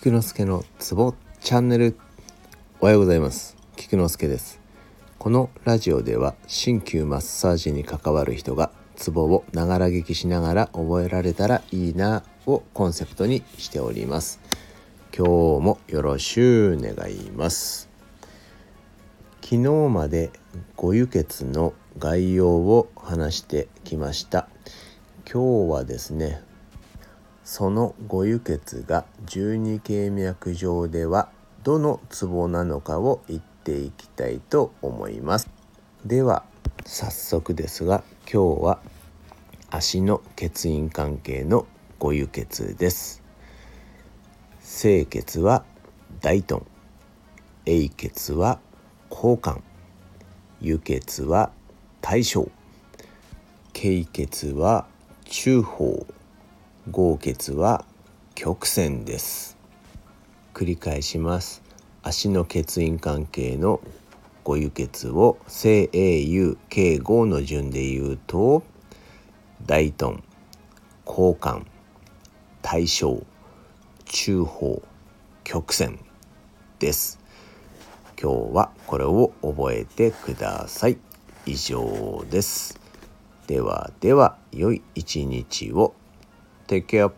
菊之助のツボチャンネル。おはようございます。菊之助です。このラジオでは鍼灸マッサージに関わる人がツボをながら聞きしながら覚えられたらいいなをコンセプトにしております。今日もよろしゅう願います。昨日までご輸血の概要を話してきました。今日はですねそのご輸血が十二経脈上ではどのツボなのかを言っていきたいと思います。では早速ですが今日は足の血印関係のご輸血です。清血は大豚英血は交換輸血は大正経血は中方。豪血は曲線です。繰り返します。足の血印関係のご輸血を正 AU 計5の順で言うと大豚交換大正中方曲線です。今日はこれを覚えてください。以上です。ではでは良い一日を。Take care.